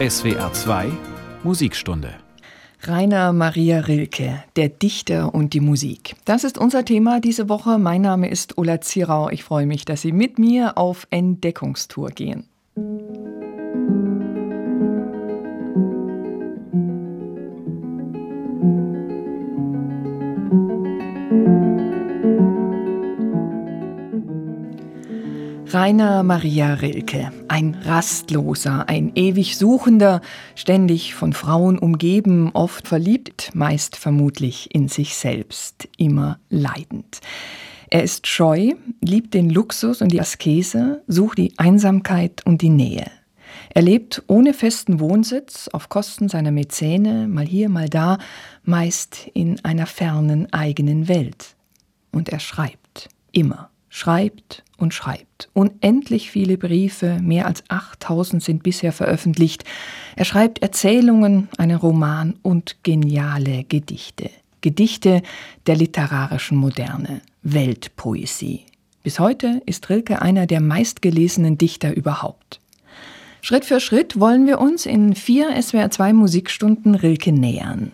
SWR 2 Musikstunde. Rainer Maria Rilke, der Dichter und die Musik. Das ist unser Thema diese Woche. Mein Name ist Ulla Zierau. Ich freue mich, dass Sie mit mir auf Entdeckungstour gehen. Rainer Maria Rilke, ein Rastloser, ein ewig Suchender, ständig von Frauen umgeben, oft verliebt, meist vermutlich in sich selbst, immer leidend. Er ist scheu, liebt den Luxus und die Askese, sucht die Einsamkeit und die Nähe. Er lebt ohne festen Wohnsitz, auf Kosten seiner Mäzene, mal hier, mal da, meist in einer fernen eigenen Welt. Und er schreibt, immer schreibt und schreibt. Unendlich viele Briefe, mehr als 8000 sind bisher veröffentlicht. Er schreibt Erzählungen, einen Roman und geniale Gedichte. Gedichte der literarischen Moderne, Weltpoesie. Bis heute ist Rilke einer der meistgelesenen Dichter überhaupt. Schritt für Schritt wollen wir uns in vier SWR2 Musikstunden Rilke nähern.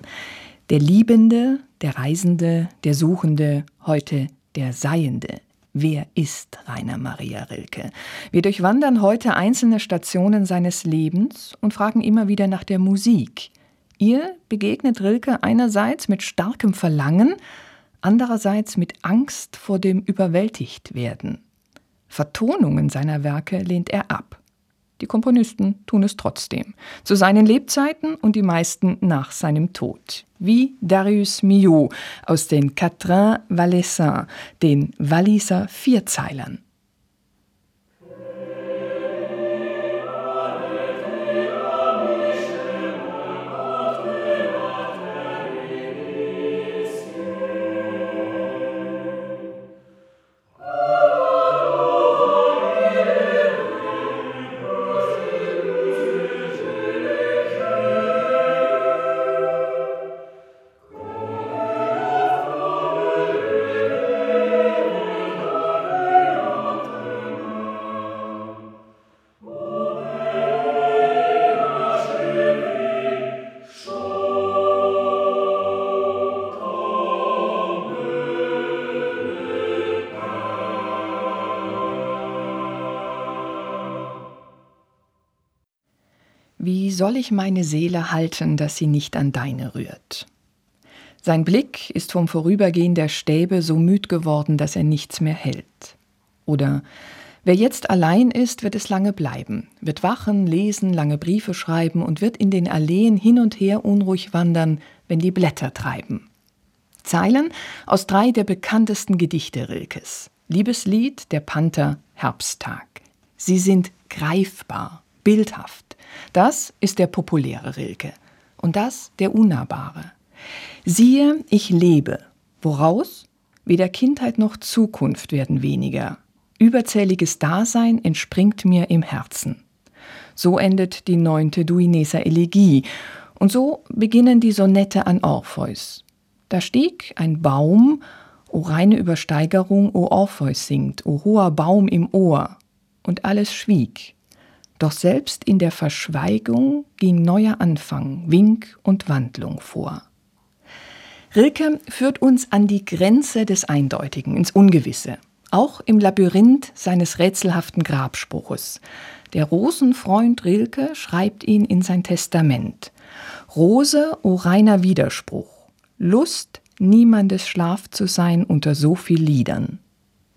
Der Liebende, der Reisende, der Suchende, heute der Seiende. Wer ist Rainer Maria Rilke? Wir durchwandern heute einzelne Stationen seines Lebens und fragen immer wieder nach der Musik. Ihr begegnet Rilke einerseits mit starkem Verlangen, andererseits mit Angst vor dem Überwältigtwerden. Vertonungen seiner Werke lehnt er ab. Die Komponisten tun es trotzdem. Zu seinen Lebzeiten und die meisten nach seinem Tod. Wie Darius Milhaud aus den Quatrains Valaisan, den Walliser Vierzeilern. Soll ich meine Seele halten, dass sie nicht an deine rührt? Sein Blick ist vom Vorübergehen der Stäbe so müd geworden, dass er nichts mehr hält. Oder wer jetzt allein ist, wird es lange bleiben, wird wachen, lesen, lange Briefe schreiben und wird in den Alleen hin und her unruhig wandern, wenn die Blätter treiben. Zeilen aus drei der bekanntesten Gedichte Rilkes. Liebeslied, der Panther, Herbsttag. Sie sind greifbar, bildhaft. Das ist der populäre Rilke und das der unnahbare. Siehe, ich lebe, woraus? Weder Kindheit noch Zukunft werden weniger. Überzähliges Dasein entspringt mir im Herzen. So endet die neunte Duineser Elegie und so beginnen die Sonette an Orpheus. Da stieg ein Baum, o reine Übersteigerung, o Orpheus singt, o hoher Baum im Ohr, und alles schwieg. Doch selbst in der Verschweigung ging neuer Anfang, Wink und Wandlung vor. Rilke führt uns an die Grenze des Eindeutigen, ins Ungewisse, auch im Labyrinth seines rätselhaften Grabspruches. Der Rosenfreund Rilke schreibt ihn in sein Testament. Rose, o reiner Widerspruch, Lust, niemandes Schlaf zu sein unter so viel Liedern.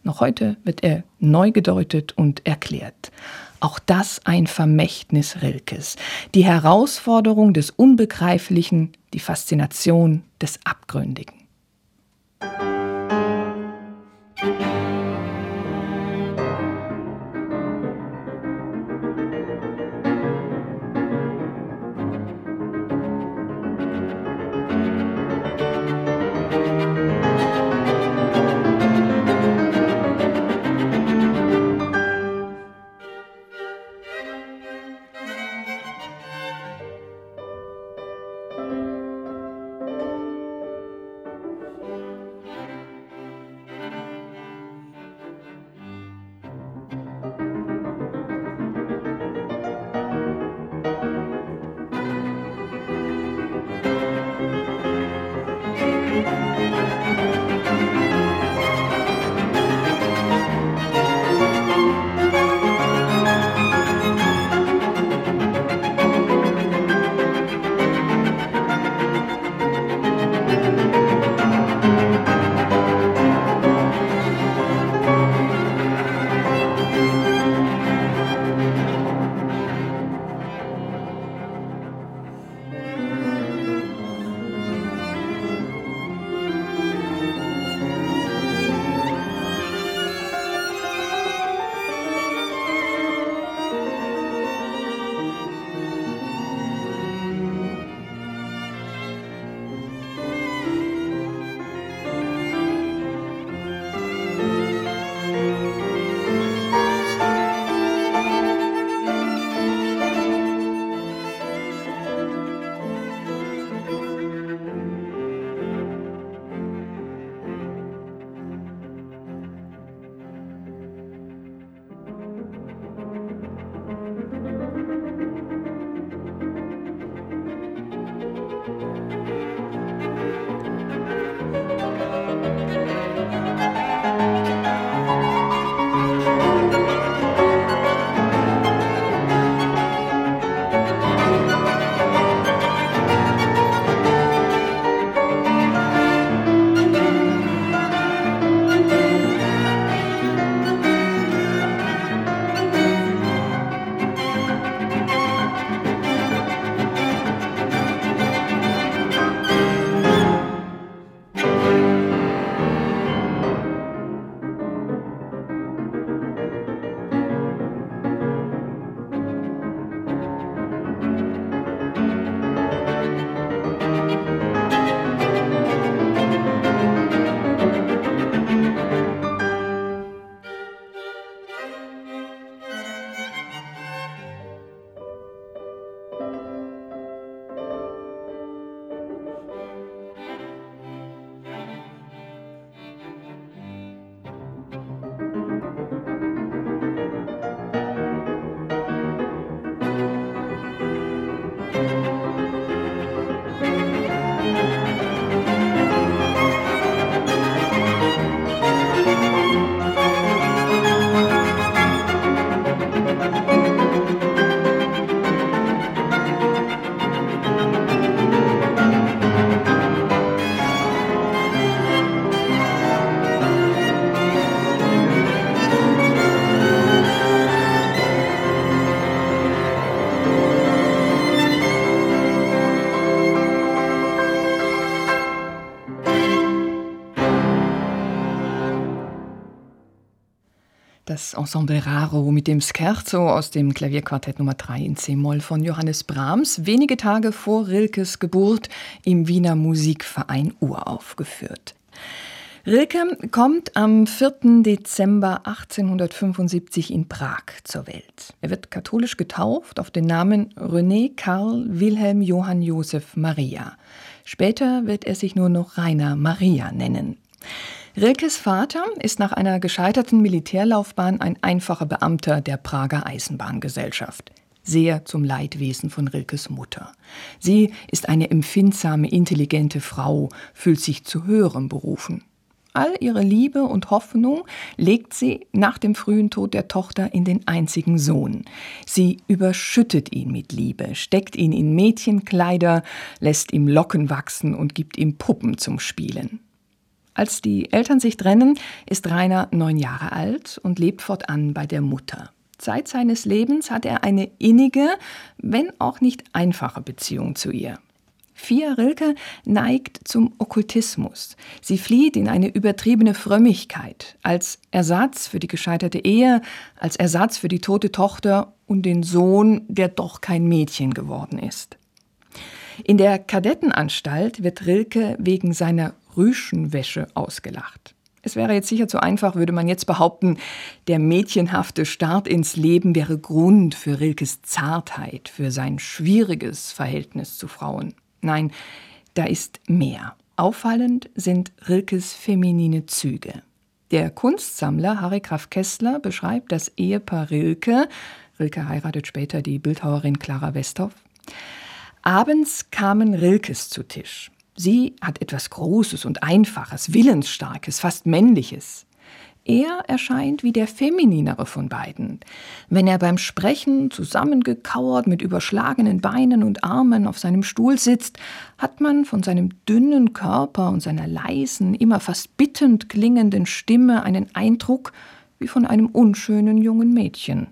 Noch heute wird er neu gedeutet und erklärt. Auch das ein Vermächtnis Rilkes. Die Herausforderung des Unbegreiflichen, die Faszination des Abgründigen. Ensemble Raro mit dem Scherzo aus dem Klavierquartett Nummer 3 in C-Moll von Johannes Brahms, wenige Tage vor Rilkes Geburt im Wiener Musikverein uraufgeführt. Rilke kommt am 4. Dezember 1875 in Prag zur Welt. Er wird katholisch getauft auf den Namen René Karl Wilhelm Johann Josef Maria. Später wird er sich nur noch Rainer Maria nennen. Rilkes Vater ist nach einer gescheiterten Militärlaufbahn ein einfacher Beamter der Prager Eisenbahngesellschaft. Sehr zum Leidwesen von Rilkes Mutter. Sie ist eine empfindsame, intelligente Frau, fühlt sich zu höherem berufen. All ihre Liebe und Hoffnung legt sie nach dem frühen Tod der Tochter in den einzigen Sohn. Sie überschüttet ihn mit Liebe, steckt ihn in Mädchenkleider, lässt ihm Locken wachsen und gibt ihm Puppen zum Spielen. Als die Eltern sich trennen, ist Rainer neun Jahre alt und lebt fortan bei der Mutter. Zeit seines Lebens hat er eine innige, wenn auch nicht einfache Beziehung zu ihr. Fia Rilke neigt zum Okkultismus. Sie flieht in eine übertriebene Frömmigkeit als Ersatz für die gescheiterte Ehe, als Ersatz für die tote Tochter und den Sohn, der doch kein Mädchen geworden ist. In der Kadettenanstalt wird Rilke wegen seiner Rüschenwäsche ausgelacht. Es wäre jetzt sicher zu einfach, würde man jetzt behaupten, der mädchenhafte Start ins Leben wäre Grund für Rilkes Zartheit, für sein schwieriges Verhältnis zu Frauen. Nein, da ist mehr. Auffallend sind Rilkes feminine Züge. Der Kunstsammler Harry Graf Kessler beschreibt das Ehepaar Rilke, Rilke heiratet später die Bildhauerin Clara Westhoff, Abends kamen Rilkes zu Tisch. Sie hat etwas Großes und Einfaches, Willensstarkes, fast Männliches. Er erscheint wie der femininere von beiden. Wenn er beim Sprechen zusammengekauert mit überschlagenen Beinen und Armen auf seinem Stuhl sitzt, hat man von seinem dünnen Körper und seiner leisen, immer fast bittend klingenden Stimme einen Eindruck wie von einem unschönen jungen Mädchen.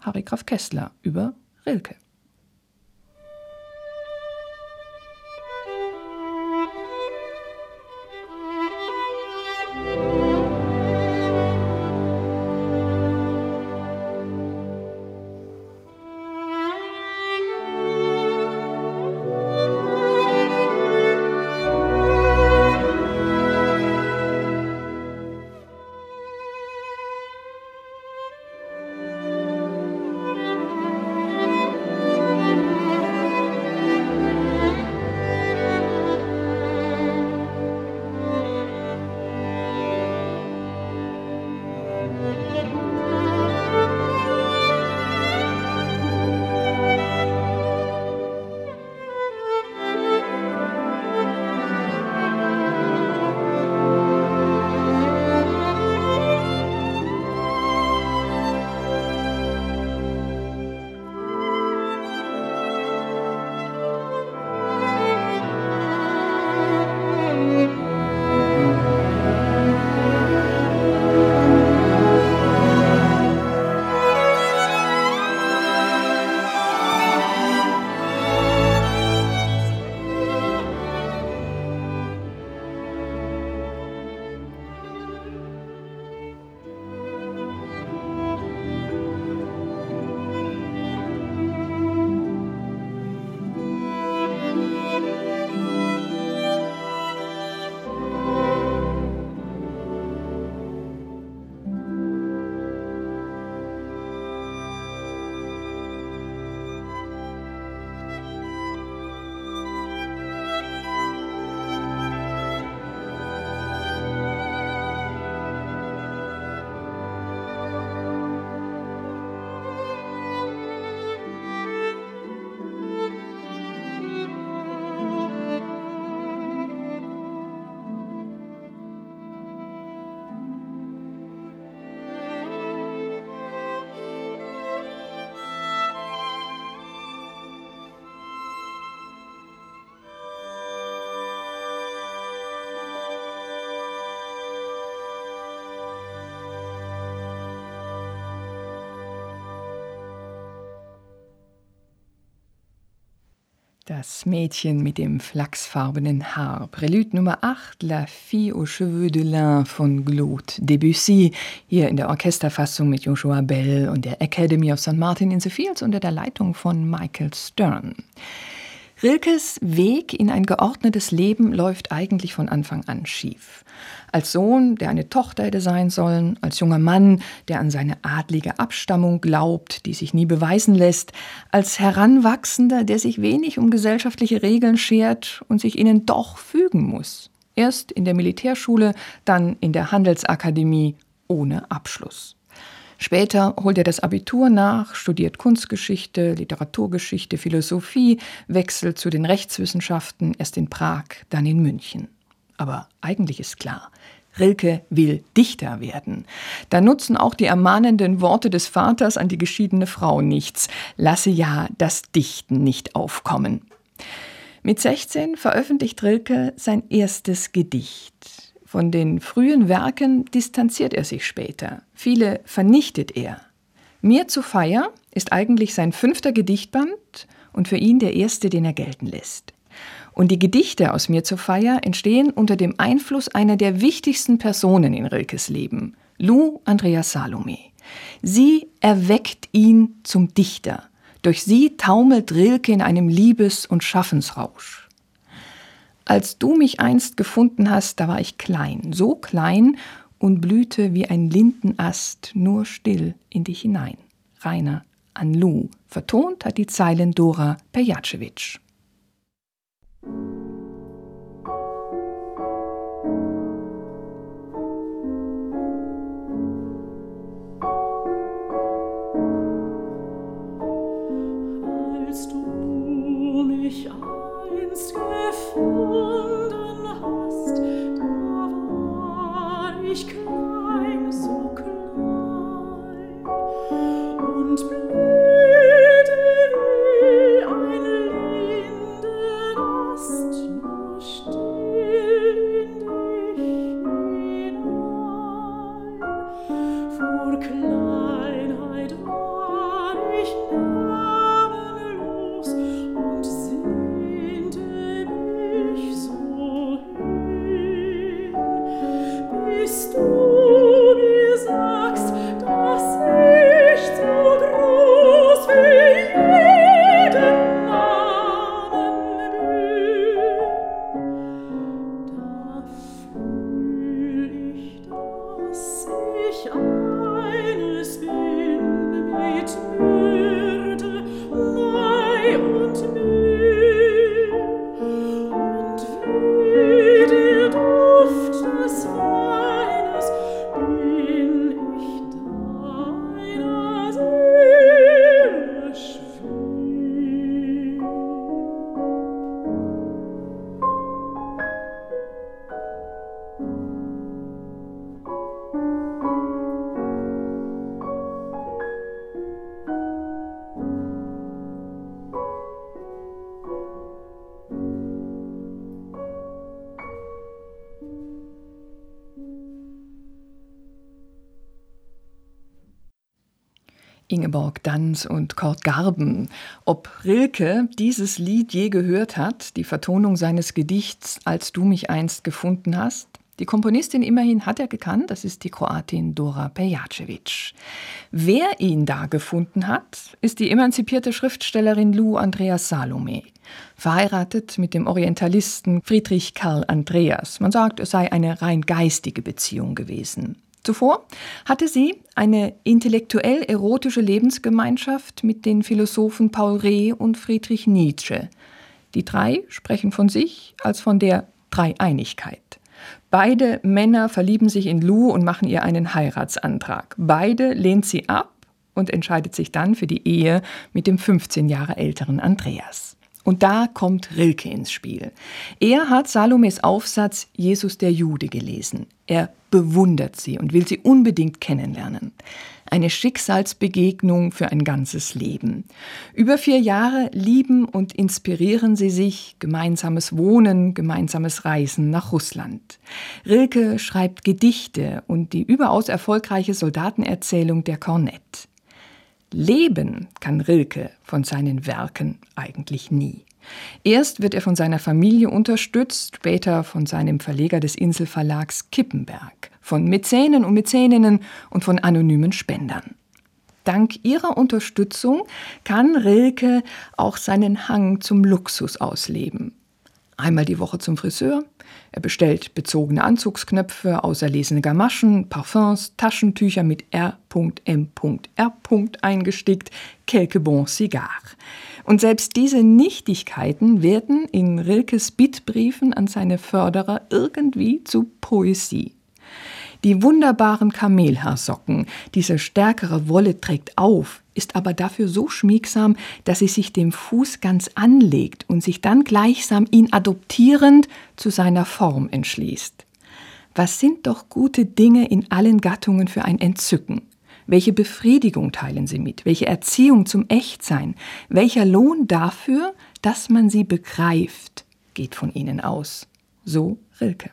Harry Graf Kessler über Rilke. Das Mädchen mit dem flachsfarbenen Haar. Prelude Nummer 8, La fille aux cheveux de lin von Claude Debussy. Hier in der Orchesterfassung mit Joshua Bell und der Academy of St. Martin in the Fields unter der Leitung von Michael Stern. Rilkes Weg in ein geordnetes Leben läuft eigentlich von Anfang an schief. Als Sohn, der eine Tochter hätte sein sollen, als junger Mann, der an seine adlige Abstammung glaubt, die sich nie beweisen lässt, als Heranwachsender, der sich wenig um gesellschaftliche Regeln schert und sich ihnen doch fügen muss. Erst in der Militärschule, dann in der Handelsakademie ohne Abschluss. Später holt er das Abitur nach, studiert Kunstgeschichte, Literaturgeschichte, Philosophie, wechselt zu den Rechtswissenschaften, erst in Prag, dann in München. Aber eigentlich ist klar, Rilke will Dichter werden. Da nutzen auch die ermahnenden Worte des Vaters an die geschiedene Frau nichts. Lasse ja das Dichten nicht aufkommen. Mit 16 veröffentlicht Rilke sein erstes Gedicht. Von den frühen Werken distanziert er sich später. Viele vernichtet er. Mir zu Feier ist eigentlich sein fünfter Gedichtband und für ihn der erste, den er gelten lässt. Und die Gedichte aus Mir zu Feier entstehen unter dem Einfluss einer der wichtigsten Personen in Rilkes Leben, Lou Andrea Salome. Sie erweckt ihn zum Dichter. Durch sie taumelt Rilke in einem Liebes- und Schaffensrausch. Als du mich einst gefunden hast, da war ich klein, so klein und blühte wie ein Lindenast nur still in dich hinein. Rainer an Lu. Vertont hat die Zeilen Dora Pejacevic. Ingeborg Danz und Kurt Garben. Ob Rilke dieses Lied je gehört hat, die Vertonung seines Gedichts Als du mich einst gefunden hast? Die Komponistin immerhin hat er gekannt, das ist die Kroatin Dora Pejacevic. Wer ihn da gefunden hat, ist die emanzipierte Schriftstellerin Lou Andreas Salome, verheiratet mit dem Orientalisten Friedrich Karl Andreas. Man sagt, es sei eine rein geistige Beziehung gewesen. Zuvor hatte sie eine intellektuell erotische Lebensgemeinschaft mit den Philosophen Paul Reh und Friedrich Nietzsche. Die drei sprechen von sich als von der Dreieinigkeit. Beide Männer verlieben sich in Lou und machen ihr einen Heiratsantrag. Beide lehnt sie ab und entscheidet sich dann für die Ehe mit dem 15 Jahre älteren Andreas. Und da kommt Rilke ins Spiel. Er hat Salomes Aufsatz Jesus der Jude gelesen. Er bewundert sie und will sie unbedingt kennenlernen. Eine Schicksalsbegegnung für ein ganzes Leben. Über vier Jahre lieben und inspirieren sie sich, gemeinsames Wohnen, gemeinsames Reisen nach Russland. Rilke schreibt Gedichte und die überaus erfolgreiche Soldatenerzählung der Kornett. Leben kann Rilke von seinen Werken eigentlich nie. Erst wird er von seiner Familie unterstützt, später von seinem Verleger des Inselverlags Kippenberg, von Mäzenen und Mäzeninnen und von anonymen Spendern. Dank ihrer Unterstützung kann Rilke auch seinen Hang zum Luxus ausleben. Einmal die Woche zum Friseur, er bestellt bezogene Anzugsknöpfe, auserlesene Gamaschen, Parfums, Taschentücher mit R.M.R. eingestickt, quelques bons cigars. Und selbst diese Nichtigkeiten werden in Rilkes Bittbriefen an seine Förderer irgendwie zu Poesie. Die wunderbaren Kamelhaarsocken, diese stärkere Wolle trägt auf, ist aber dafür so schmiegsam, dass sie sich dem Fuß ganz anlegt und sich dann gleichsam ihn adoptierend zu seiner Form entschließt. Was sind doch gute Dinge in allen Gattungen für ein Entzücken? Welche Befriedigung teilen sie mit? Welche Erziehung zum Echtsein? Welcher Lohn dafür, dass man sie begreift, geht von ihnen aus. So Rilke.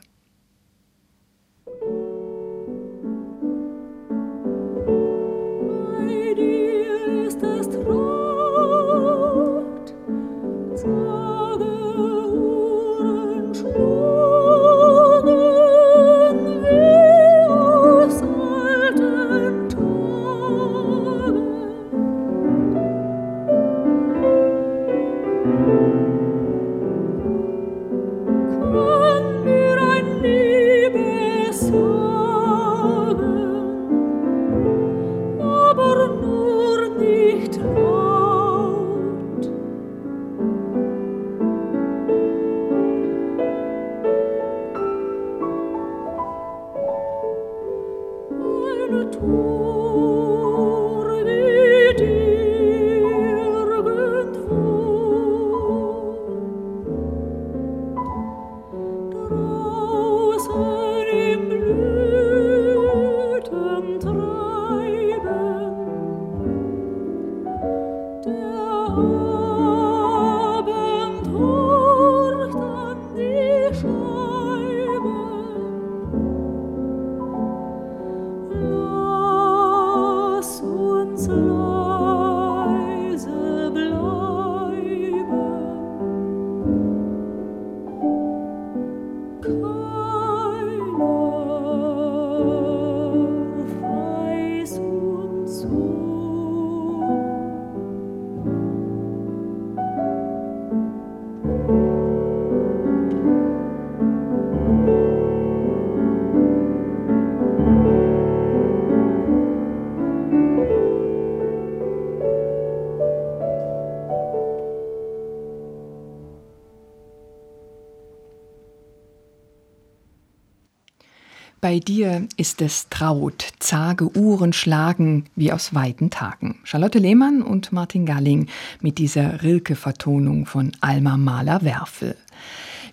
Dir ist es traut, zage Uhren schlagen wie aus weiten Tagen. Charlotte Lehmann und Martin Galling mit dieser Rilke-Vertonung von Alma Mahler-Werfel.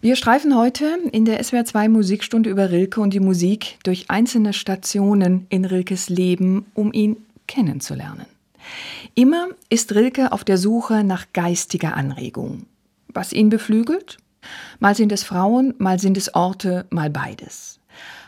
Wir streifen heute in der SWR2 Musikstunde über Rilke und die Musik durch einzelne Stationen in Rilkes Leben, um ihn kennenzulernen. Immer ist Rilke auf der Suche nach geistiger Anregung. Was ihn beflügelt? Mal sind es Frauen, mal sind es Orte, mal beides.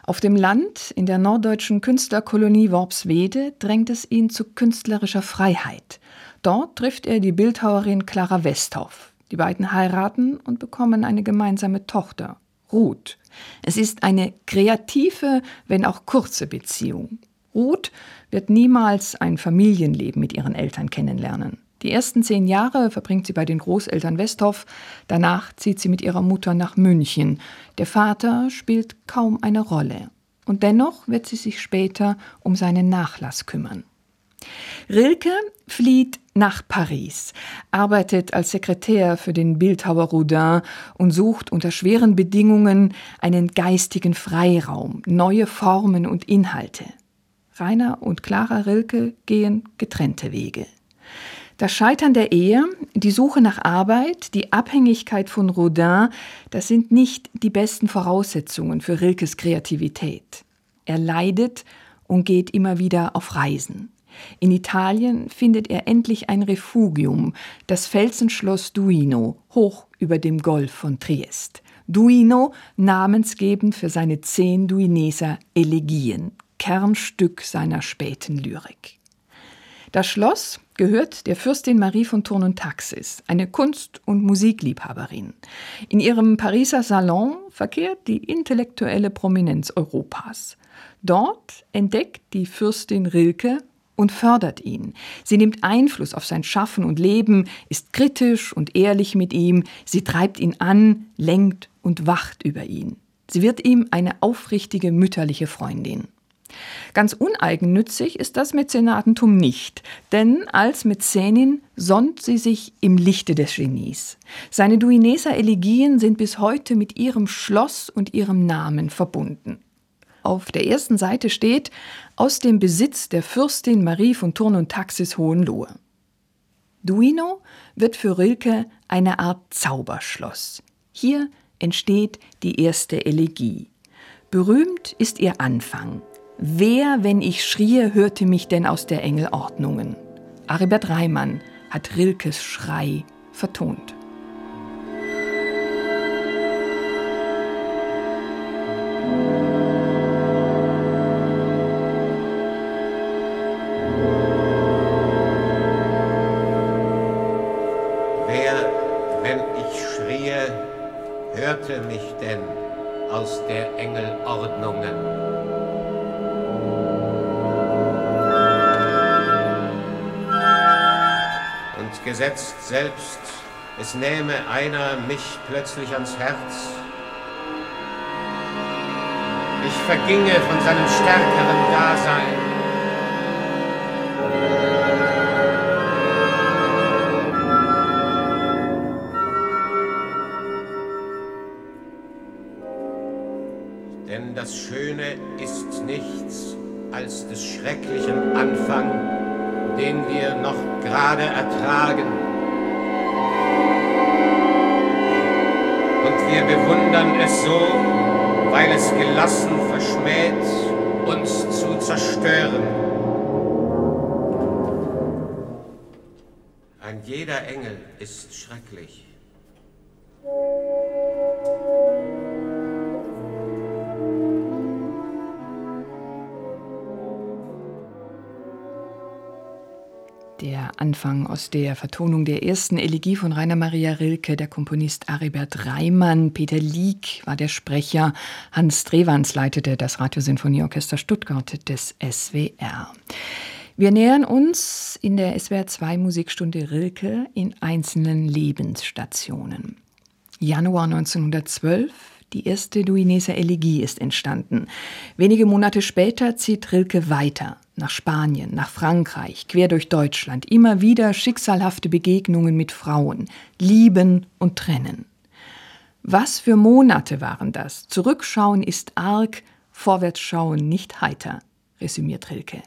Auf dem Land, in der norddeutschen Künstlerkolonie Worpswede, drängt es ihn zu künstlerischer Freiheit. Dort trifft er die Bildhauerin Clara Westhoff. Die beiden heiraten und bekommen eine gemeinsame Tochter, Ruth. Es ist eine kreative, wenn auch kurze Beziehung. Ruth wird niemals ein Familienleben mit ihren Eltern kennenlernen. Die ersten zehn Jahre verbringt sie bei den Großeltern Westhoff, danach zieht sie mit ihrer Mutter nach München. Der Vater spielt kaum eine Rolle. Und dennoch wird sie sich später um seinen Nachlass kümmern. Rilke flieht nach Paris, arbeitet als Sekretär für den Bildhauer Rodin und sucht unter schweren Bedingungen einen geistigen Freiraum, neue Formen und Inhalte. Rainer und Clara Rilke gehen getrennte Wege. Das Scheitern der Ehe, die Suche nach Arbeit, die Abhängigkeit von Rodin, das sind nicht die besten Voraussetzungen für Rilkes Kreativität. Er leidet und geht immer wieder auf Reisen. In Italien findet er endlich ein Refugium, das Felsenschloss Duino, hoch über dem Golf von Triest. Duino, namensgebend für seine zehn Duineser Elegien, Kernstück seiner späten Lyrik. Das Schloss gehört der Fürstin Marie von Thurn und Taxis, eine Kunst- und Musikliebhaberin. In ihrem Pariser Salon verkehrt die intellektuelle Prominenz Europas. Dort entdeckt die Fürstin Rilke und fördert ihn. Sie nimmt Einfluss auf sein Schaffen und Leben, ist kritisch und ehrlich mit ihm, sie treibt ihn an, lenkt und wacht über ihn. Sie wird ihm eine aufrichtige mütterliche Freundin. Ganz uneigennützig ist das Mäzenatentum nicht, denn als Mäzenin sonnt sie sich im Lichte des Genies. Seine Duineser Elegien sind bis heute mit ihrem Schloss und ihrem Namen verbunden. Auf der ersten Seite steht aus dem Besitz der Fürstin Marie von Turn und Taxis Hohenlohe. Duino wird für Rilke eine Art Zauberschloss. Hier entsteht die erste Elegie. Berühmt ist ihr Anfang. Wer, wenn ich schrie, hörte mich denn aus der Engel Ordnungen? Aribert Reimann hat Rilkes Schrei vertont. Gesetzt selbst, es nähme einer mich plötzlich ans Herz. Ich verginge von seinem stärkeren Dasein. Denn das Schöne ist nichts als des schrecklichen Anfang den wir noch gerade ertragen. Wir bewundern es so, weil es gelassen verschmäht, uns zu zerstören. Ein jeder Engel ist schrecklich. Anfang aus der Vertonung der ersten Elegie von Rainer Maria Rilke, der Komponist Aribert Reimann, Peter Lieck war der Sprecher, Hans Drewans leitete das Radiosinfonieorchester Stuttgart des SWR. Wir nähern uns in der SWR 2 Musikstunde Rilke in einzelnen Lebensstationen. Januar 1912 die erste Duineser Elegie ist entstanden. Wenige Monate später zieht Rilke weiter nach Spanien, nach Frankreich, quer durch Deutschland, immer wieder schicksalhafte Begegnungen mit Frauen, lieben und trennen. Was für Monate waren das? Zurückschauen ist arg, vorwärtsschauen nicht heiter, resümiert Rilke.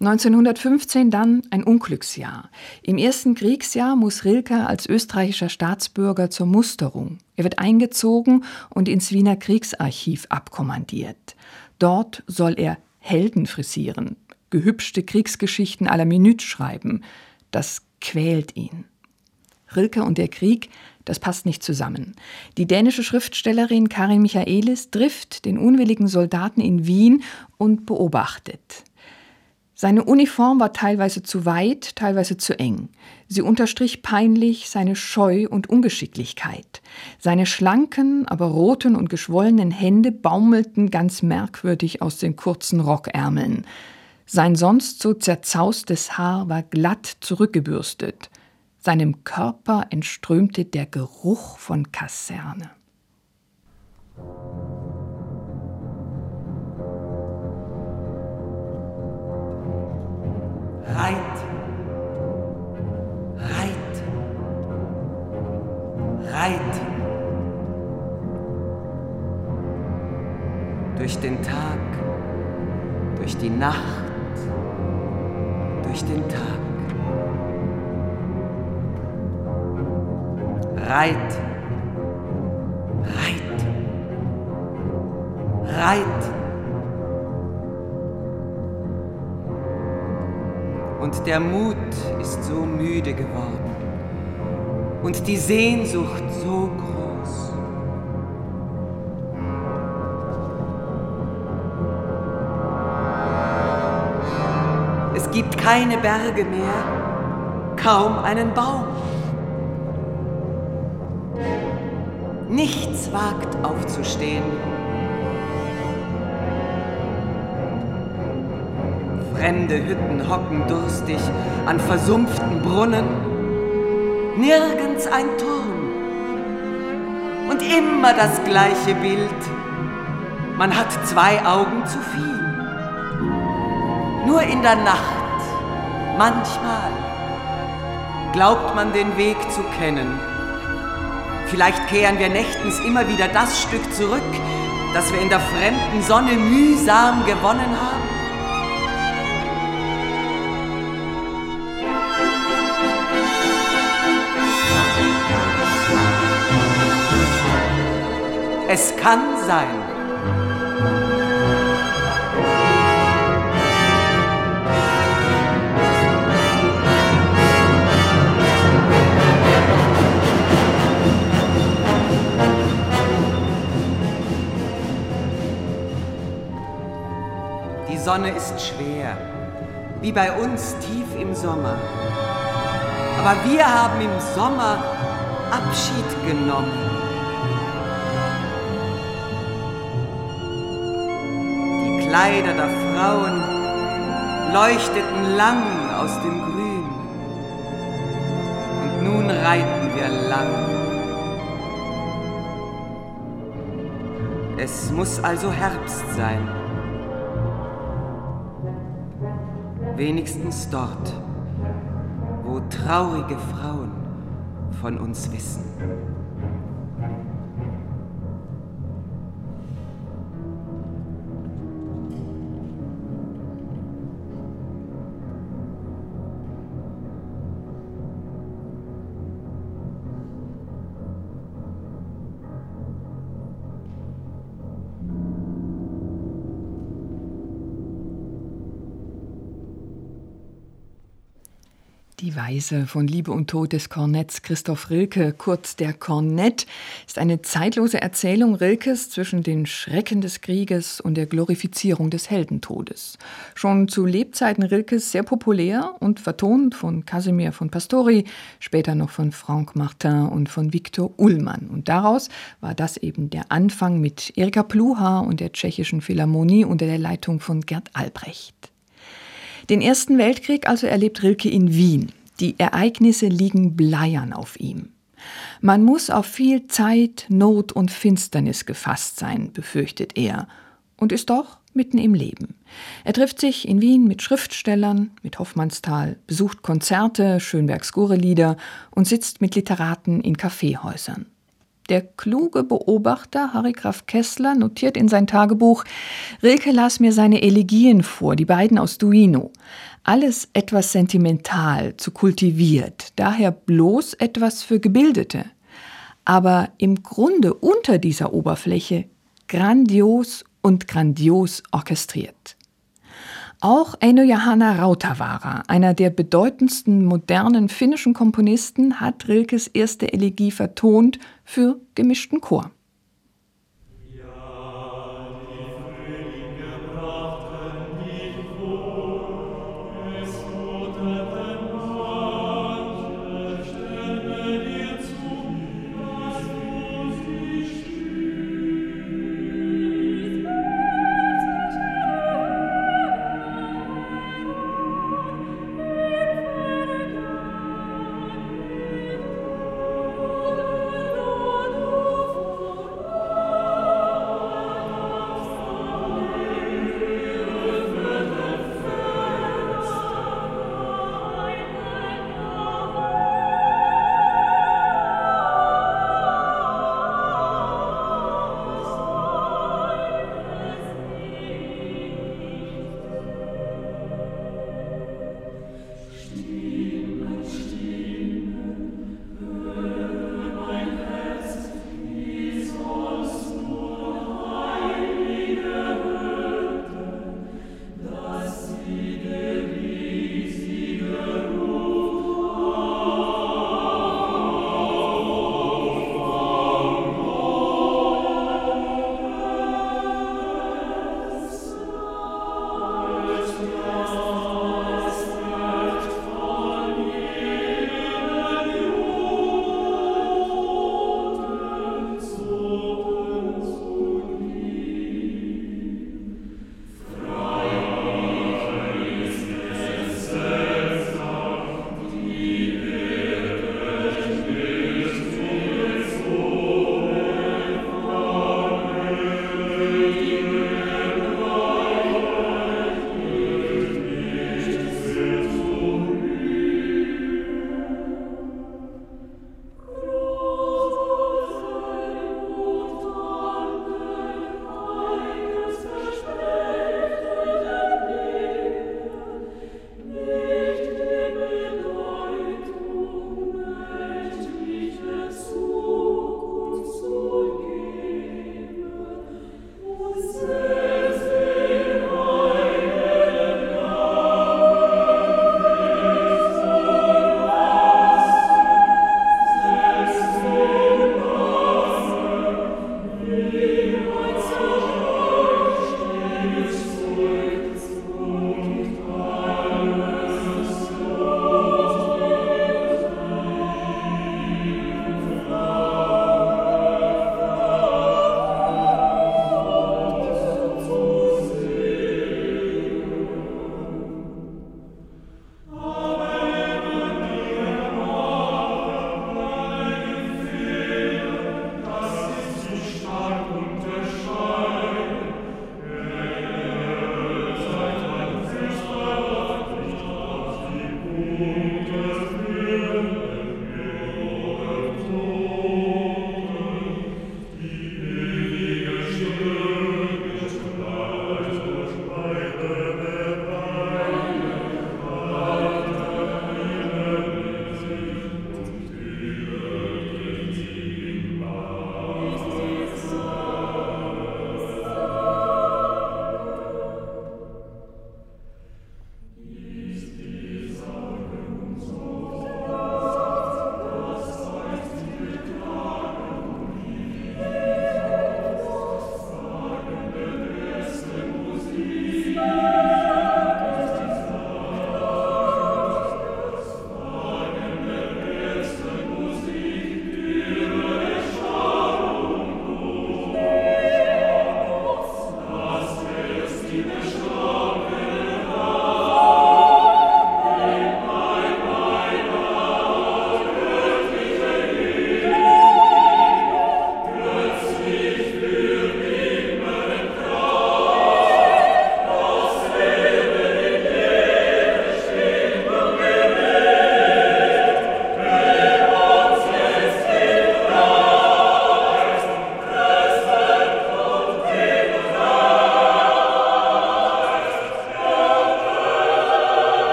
1915 dann ein Unglücksjahr. Im ersten Kriegsjahr muss Rilke als österreichischer Staatsbürger zur Musterung. Er wird eingezogen und ins Wiener Kriegsarchiv abkommandiert. Dort soll er Helden frisieren, gehübschte Kriegsgeschichten à la Minute schreiben. Das quält ihn. Rilke und der Krieg, das passt nicht zusammen. Die dänische Schriftstellerin Karin Michaelis trifft den unwilligen Soldaten in Wien und beobachtet. Seine Uniform war teilweise zu weit, teilweise zu eng. Sie unterstrich peinlich seine Scheu und Ungeschicklichkeit. Seine schlanken, aber roten und geschwollenen Hände baumelten ganz merkwürdig aus den kurzen Rockärmeln. Sein sonst so zerzaustes Haar war glatt zurückgebürstet. Seinem Körper entströmte der Geruch von Kaserne. Reit, reit, reit. Durch den Tag, durch die Nacht, durch den Tag. Reit, reit, reit. Und der Mut ist so müde geworden und die Sehnsucht so groß. Es gibt keine Berge mehr, kaum einen Baum. Nichts wagt aufzustehen. Fremde Hütten hocken durstig an versumpften Brunnen. Nirgends ein Turm. Und immer das gleiche Bild. Man hat zwei Augen zu viel. Nur in der Nacht, manchmal, glaubt man den Weg zu kennen. Vielleicht kehren wir nächtens immer wieder das Stück zurück, das wir in der fremden Sonne mühsam gewonnen haben. Es kann sein. Die Sonne ist schwer, wie bei uns tief im Sommer. Aber wir haben im Sommer Abschied genommen. Kleider der Frauen leuchteten lang aus dem Grün. Und nun reiten wir lang. Es muss also Herbst sein. Wenigstens dort, wo traurige Frauen von uns wissen. Die Weise von Liebe und Tod des Kornetts Christoph Rilke, kurz der Kornett, ist eine zeitlose Erzählung Rilkes zwischen den Schrecken des Krieges und der Glorifizierung des Heldentodes. Schon zu Lebzeiten Rilkes sehr populär und vertont von Casimir von Pastori, später noch von Franck Martin und von Viktor Ullmann. Und daraus war das eben der Anfang mit Erika Pluha und der Tschechischen Philharmonie unter der Leitung von Gerd Albrecht. Den Ersten Weltkrieg also erlebt Rilke in Wien. Die Ereignisse liegen bleiern auf ihm. Man muss auf viel Zeit, Not und Finsternis gefasst sein, befürchtet er, und ist doch mitten im Leben. Er trifft sich in Wien mit Schriftstellern, mit Hoffmannsthal, besucht Konzerte, Schönbergs Gurelieder und sitzt mit Literaten in Kaffeehäusern. Der kluge Beobachter Harry Graf Kessler notiert in sein Tagebuch, Rilke las mir seine Elegien vor, die beiden aus Duino. Alles etwas sentimental, zu kultiviert, daher bloß etwas für Gebildete. Aber im Grunde unter dieser Oberfläche grandios und grandios orchestriert. Auch Eino Johanna Rautavaara, einer der bedeutendsten modernen finnischen Komponisten, hat Rilkes erste Elegie vertont für gemischten Chor.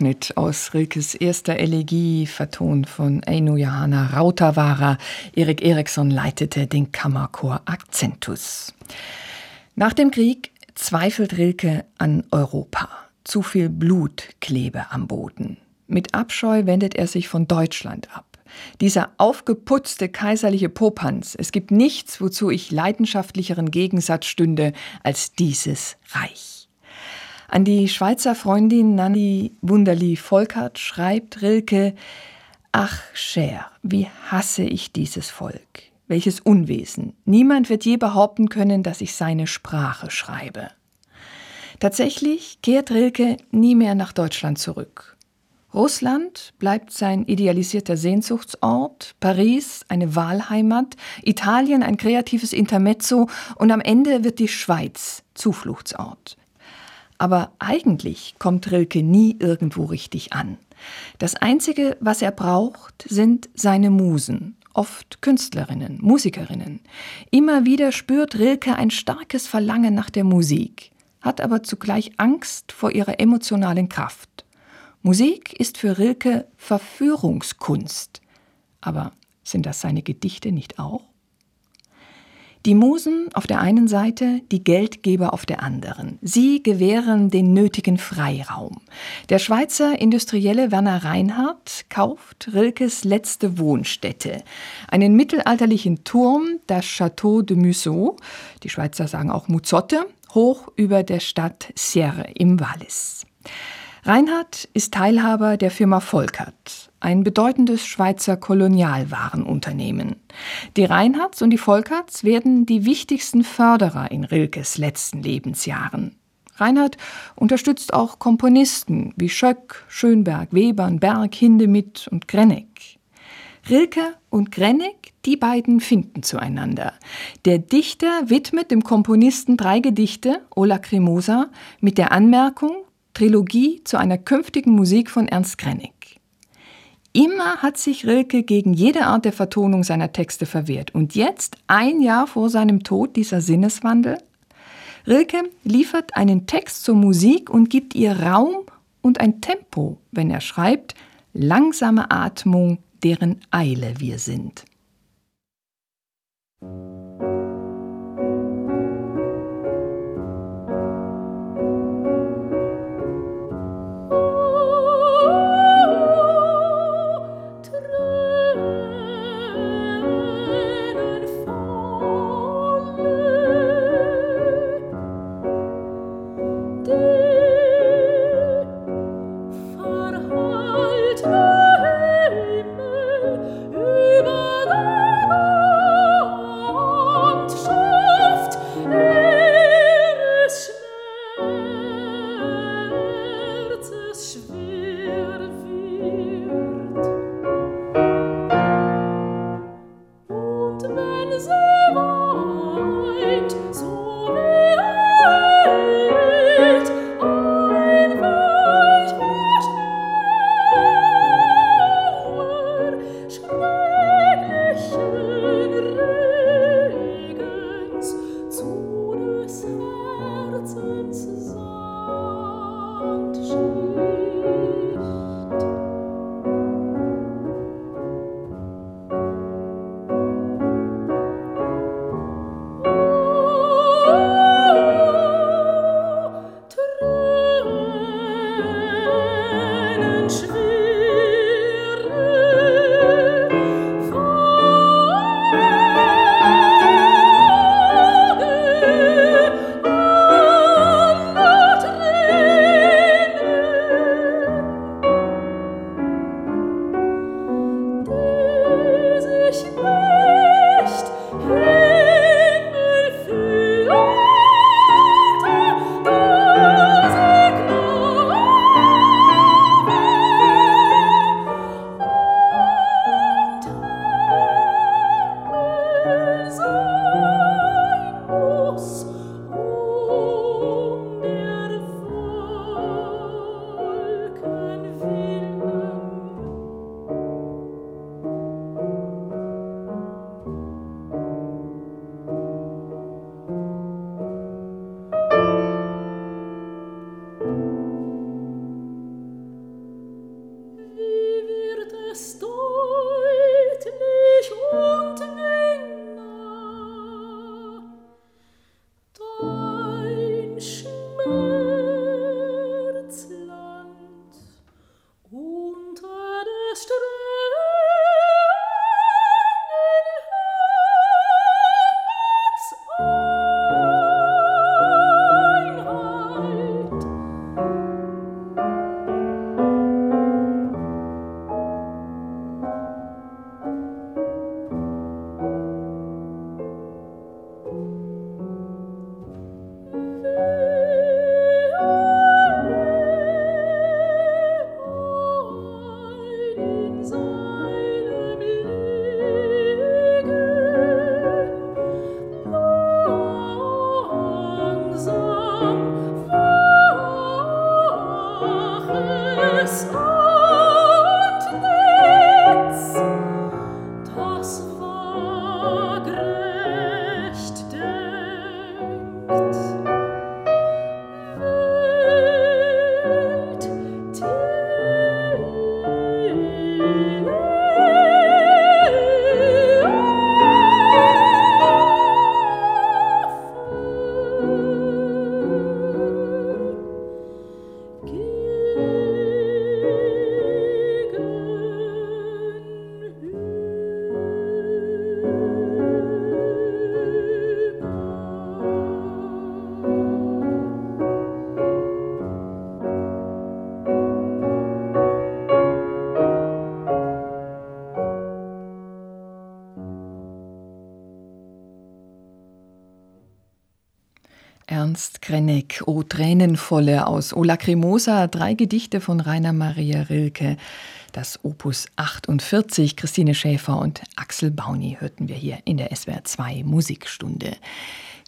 Ausschnitt aus Rilkes erster Elegie, vertont von Eino Johanna Rautavara. Erik Eriksson leitete den Kammerchor Accentus. Nach dem Krieg zweifelt Rilke an Europa. Zu viel Blut klebe am Boden. Mit Abscheu wendet er sich von Deutschland ab. Dieser aufgeputzte kaiserliche Popanz, es gibt nichts, wozu ich leidenschaftlicheren Gegensatz stünde als dieses Reich. An die Schweizer Freundin Nanny Wunderli Volkert schreibt Rilke, Ach, Cher, wie hasse ich dieses Volk. Welches Unwesen. Niemand wird je behaupten können, dass ich seine Sprache schreibe. Tatsächlich kehrt Rilke nie mehr nach Deutschland zurück. Russland bleibt sein idealisierter Sehnsuchtsort, Paris eine Wahlheimat, Italien ein kreatives Intermezzo und am Ende wird die Schweiz Zufluchtsort. Aber eigentlich kommt Rilke nie irgendwo richtig an. Das Einzige, was er braucht, sind seine Musen, oft Künstlerinnen, Musikerinnen. Immer wieder spürt Rilke ein starkes Verlangen nach der Musik, hat aber zugleich Angst vor ihrer emotionalen Kraft. Musik ist für Rilke Verführungskunst. Aber sind das seine Gedichte nicht auch? Die Musen auf der einen Seite, die Geldgeber auf der anderen. Sie gewähren den nötigen Freiraum. Der Schweizer Industrielle Werner Reinhardt kauft Rilkes letzte Wohnstätte. Einen mittelalterlichen Turm, das Château de Museau, die Schweizer sagen auch Muzotte, hoch über der Stadt Sierre im Wallis. Reinhardt ist Teilhaber der Firma Volkert, ein bedeutendes Schweizer Kolonialwarenunternehmen. Die Reinhardts und die Volkerts werden die wichtigsten Förderer in Rilkes letzten Lebensjahren. Reinhardt unterstützt auch Komponisten wie Schöck, Schönberg, Webern, Berg, Hindemith und Grenneck. Rilke und Grenneck, die beiden finden zueinander. Der Dichter widmet dem Komponisten drei Gedichte, Ola Cremosa, mit der Anmerkung, Trilogie zu einer künftigen Musik von Ernst Krennig. Immer hat sich Rilke gegen jede Art der Vertonung seiner Texte verwehrt. Und jetzt, ein Jahr vor seinem Tod, dieser Sinneswandel? Rilke liefert einen Text zur Musik und gibt ihr Raum und ein Tempo, wenn er schreibt, langsame Atmung, deren Eile wir sind. Krenneck, O Tränenvolle aus O Lacrimosa, drei Gedichte von Rainer Maria Rilke. Das Opus 48, Christine Schäfer und Axel Bauni hörten wir hier in der SWR 2 Musikstunde.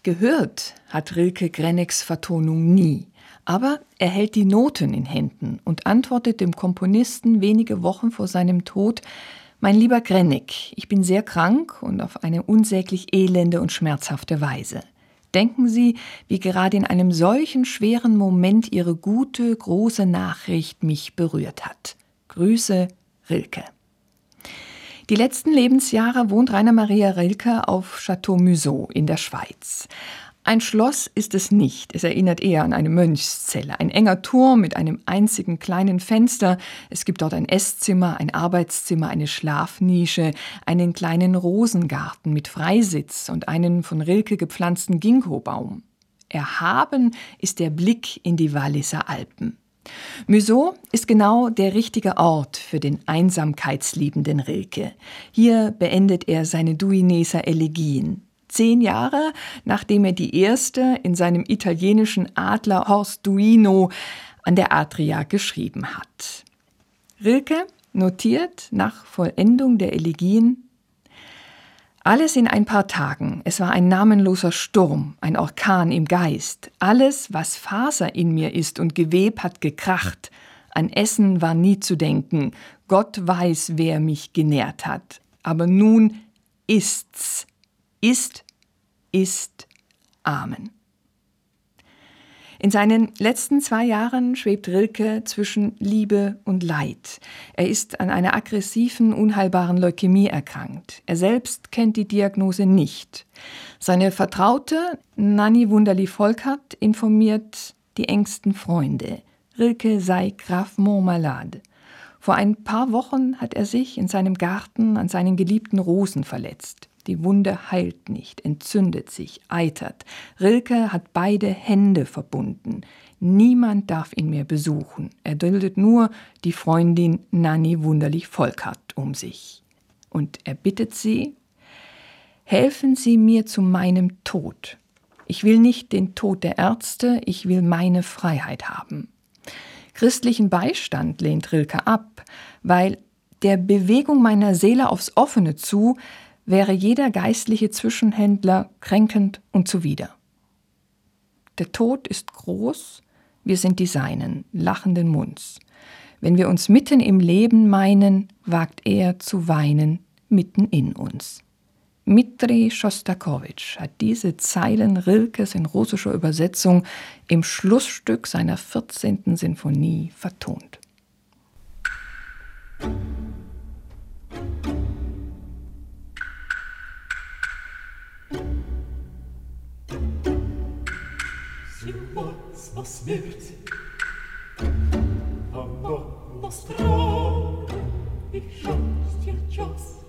Gehört hat Rilke Grennecks Vertonung nie, aber er hält die Noten in Händen und antwortet dem Komponisten wenige Wochen vor seinem Tod, mein lieber Grenneck, ich bin sehr krank und auf eine unsäglich elende und schmerzhafte Weise. Denken Sie, wie gerade in einem solchen schweren Moment Ihre gute, große Nachricht mich berührt hat. Grüße, Rilke. Die letzten Lebensjahre wohnt Rainer Maria Rilke auf Château Museau in der Schweiz. Ein Schloss ist es nicht. Es erinnert eher an eine Mönchszelle. Ein enger Turm mit einem einzigen kleinen Fenster. Es gibt dort ein Esszimmer, ein Arbeitszimmer, eine Schlafnische, einen kleinen Rosengarten mit Freisitz und einen von Rilke gepflanzten Ginkgobaum. Erhaben ist der Blick in die Walliser Alpen. Museau ist genau der richtige Ort für den einsamkeitsliebenden Rilke. Hier beendet er seine Duineser Elegien zehn Jahre, nachdem er die erste in seinem italienischen Adler Horst Duino an der Adria geschrieben hat. Rilke notiert nach Vollendung der Elegien alles in ein paar Tagen. Es war ein namenloser Sturm, ein Orkan im Geist. Alles, was Faser in mir ist und Geweb hat gekracht. An Essen war nie zu denken. Gott weiß, wer mich genährt hat. Aber nun ist's ist, ist. Amen. In seinen letzten zwei Jahren schwebt Rilke zwischen Liebe und Leid. Er ist an einer aggressiven, unheilbaren Leukämie erkrankt. Er selbst kennt die Diagnose nicht. Seine Vertraute, Nanny Wunderli Volkert, informiert die engsten Freunde. Rilke sei gravement malade. Vor ein paar Wochen hat er sich in seinem Garten an seinen geliebten Rosen verletzt. Die Wunde heilt nicht, entzündet sich, eitert. Rilke hat beide Hände verbunden. Niemand darf ihn mehr besuchen. Er duldet nur die Freundin Nanny Wunderlich Volkert um sich. Und er bittet sie, helfen Sie mir zu meinem Tod. Ich will nicht den Tod der Ärzte, ich will meine Freiheit haben. Christlichen Beistand lehnt Rilke ab, weil der Bewegung meiner Seele aufs Offene zu wäre jeder geistliche Zwischenhändler kränkend und zuwider. Der Tod ist groß, wir sind die Seinen, lachenden Munds. Wenn wir uns mitten im Leben meinen, wagt er zu weinen mitten in uns. Mitri Schostakowitsch hat diese Zeilen Rilkes in russischer Übersetzung im Schlussstück seiner 14. Sinfonie vertont. сжимать на смерти. Она настроит и счастье час.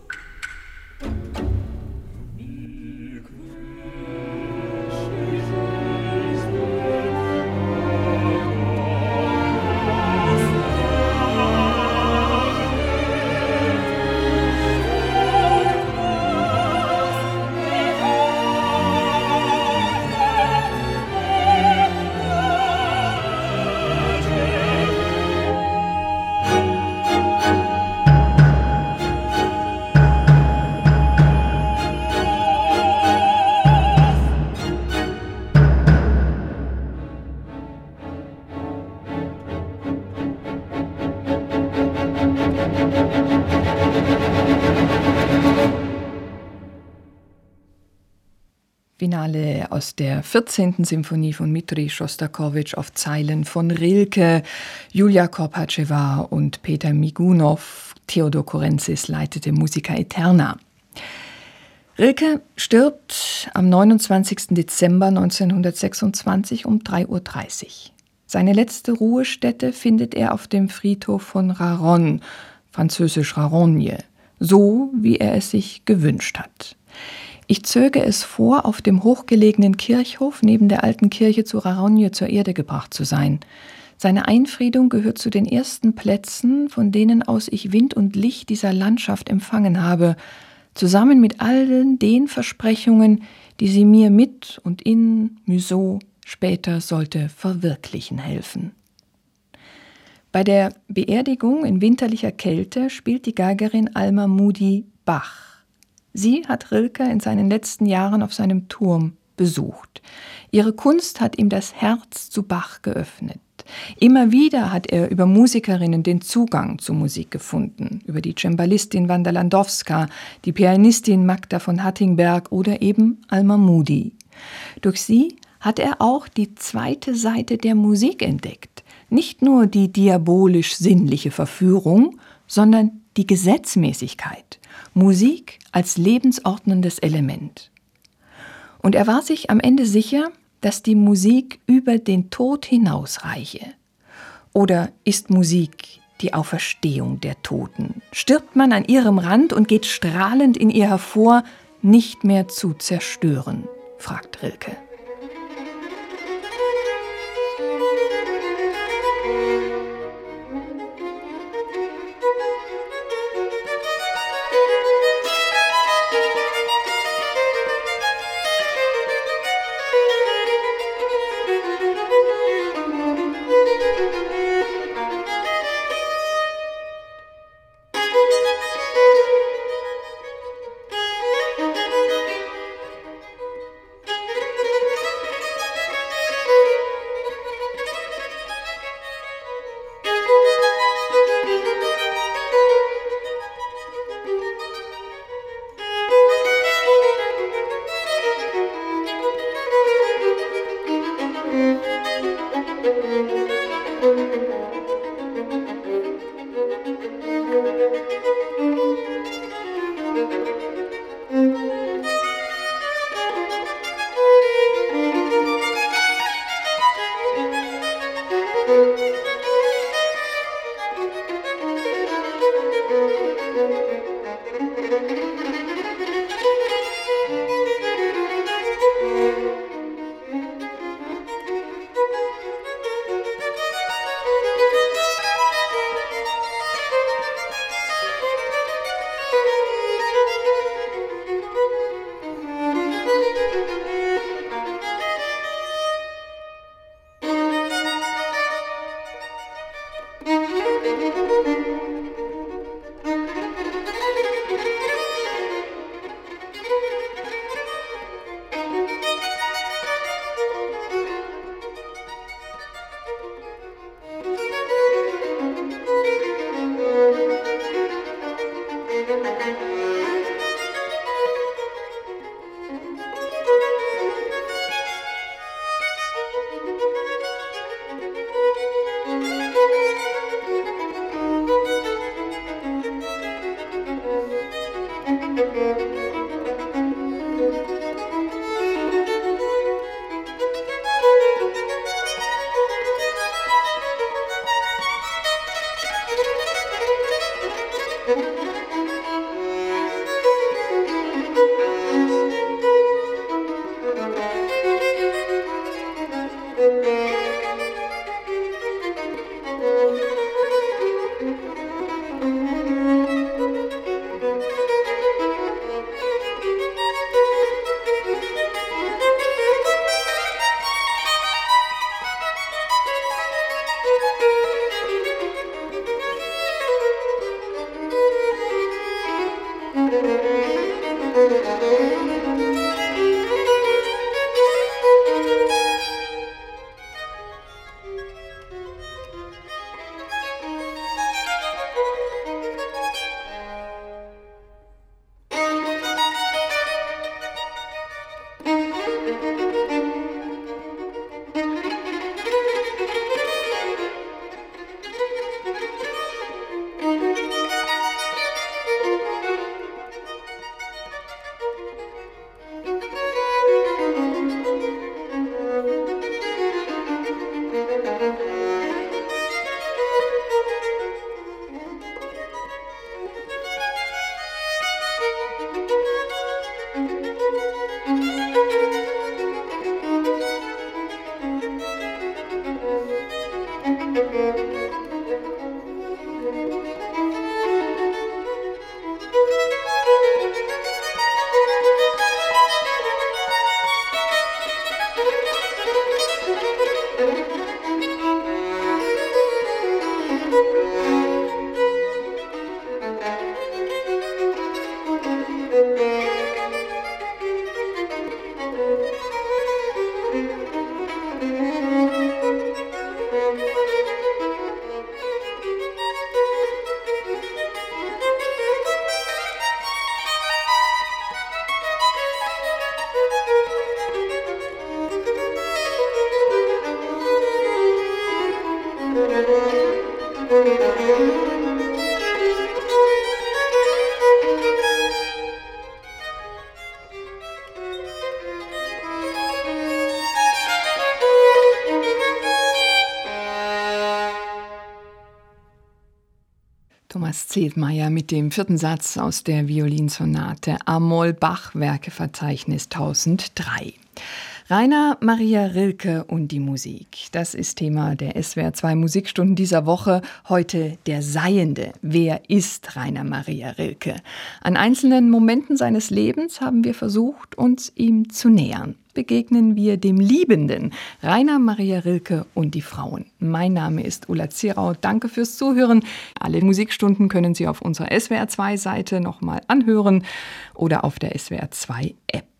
Aus der 14. Symphonie von Mitri Schostakowitsch auf Zeilen von Rilke, Julia Korpatschewa und Peter Migunow. Theodor Korenzis leitete Musica Eterna. Rilke stirbt am 29. Dezember 1926 um 3.30 Uhr. Seine letzte Ruhestätte findet er auf dem Friedhof von Raron, französisch Rarogne, so wie er es sich gewünscht hat. Ich zöge es vor, auf dem hochgelegenen Kirchhof neben der alten Kirche zu Rarogne zur Erde gebracht zu sein. Seine Einfriedung gehört zu den ersten Plätzen, von denen aus ich Wind und Licht dieser Landschaft empfangen habe, zusammen mit allen den Versprechungen, die sie mir mit und in Museau später sollte verwirklichen helfen. Bei der Beerdigung in winterlicher Kälte spielt die Geigerin Alma Moody Bach. Sie hat Rilke in seinen letzten Jahren auf seinem Turm besucht. Ihre Kunst hat ihm das Herz zu Bach geöffnet. Immer wieder hat er über Musikerinnen den Zugang zur Musik gefunden, über die Cembalistin Wanda Landowska, die Pianistin Magda von Hattingberg oder eben Alma Moody. Durch sie hat er auch die zweite Seite der Musik entdeckt. Nicht nur die diabolisch-sinnliche Verführung, sondern die Gesetzmäßigkeit. Musik als lebensordnendes Element. Und er war sich am Ende sicher, dass die Musik über den Tod hinausreiche. Oder ist Musik die Auferstehung der Toten? Stirbt man an ihrem Rand und geht strahlend in ihr hervor, nicht mehr zu zerstören? fragt Rilke. Zedmeier mit dem vierten Satz aus der Violinsonate Amol Bach Werkeverzeichnis 1003. Rainer Maria Rilke und die Musik. Das ist Thema der SWR 2 Musikstunden dieser Woche. Heute der Seiende. Wer ist Rainer Maria Rilke? An einzelnen Momenten seines Lebens haben wir versucht, uns ihm zu nähern. Begegnen wir dem Liebenden, Rainer Maria Rilke und die Frauen. Mein Name ist Ulla Zierau. Danke fürs Zuhören. Alle Musikstunden können Sie auf unserer SWR 2 Seite nochmal anhören oder auf der SWR 2 App.